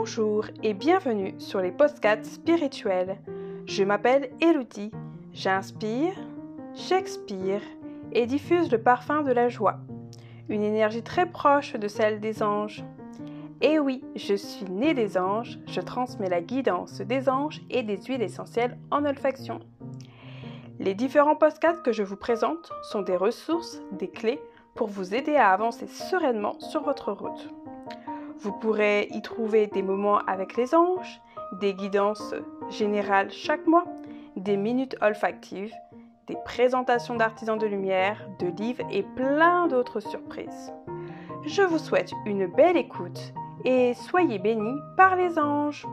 Bonjour et bienvenue sur les podcasts spirituels. Je m'appelle Elodie, j'inspire, j'expire et diffuse le parfum de la joie, une énergie très proche de celle des anges. Et oui, je suis née des anges, je transmets la guidance des anges et des huiles essentielles en olfaction. Les différents podcasts que je vous présente sont des ressources, des clés pour vous aider à avancer sereinement sur votre route. Vous pourrez y trouver des moments avec les anges, des guidances générales chaque mois, des minutes olfactives, des présentations d'artisans de lumière, de livres et plein d'autres surprises. Je vous souhaite une belle écoute et soyez bénis par les anges.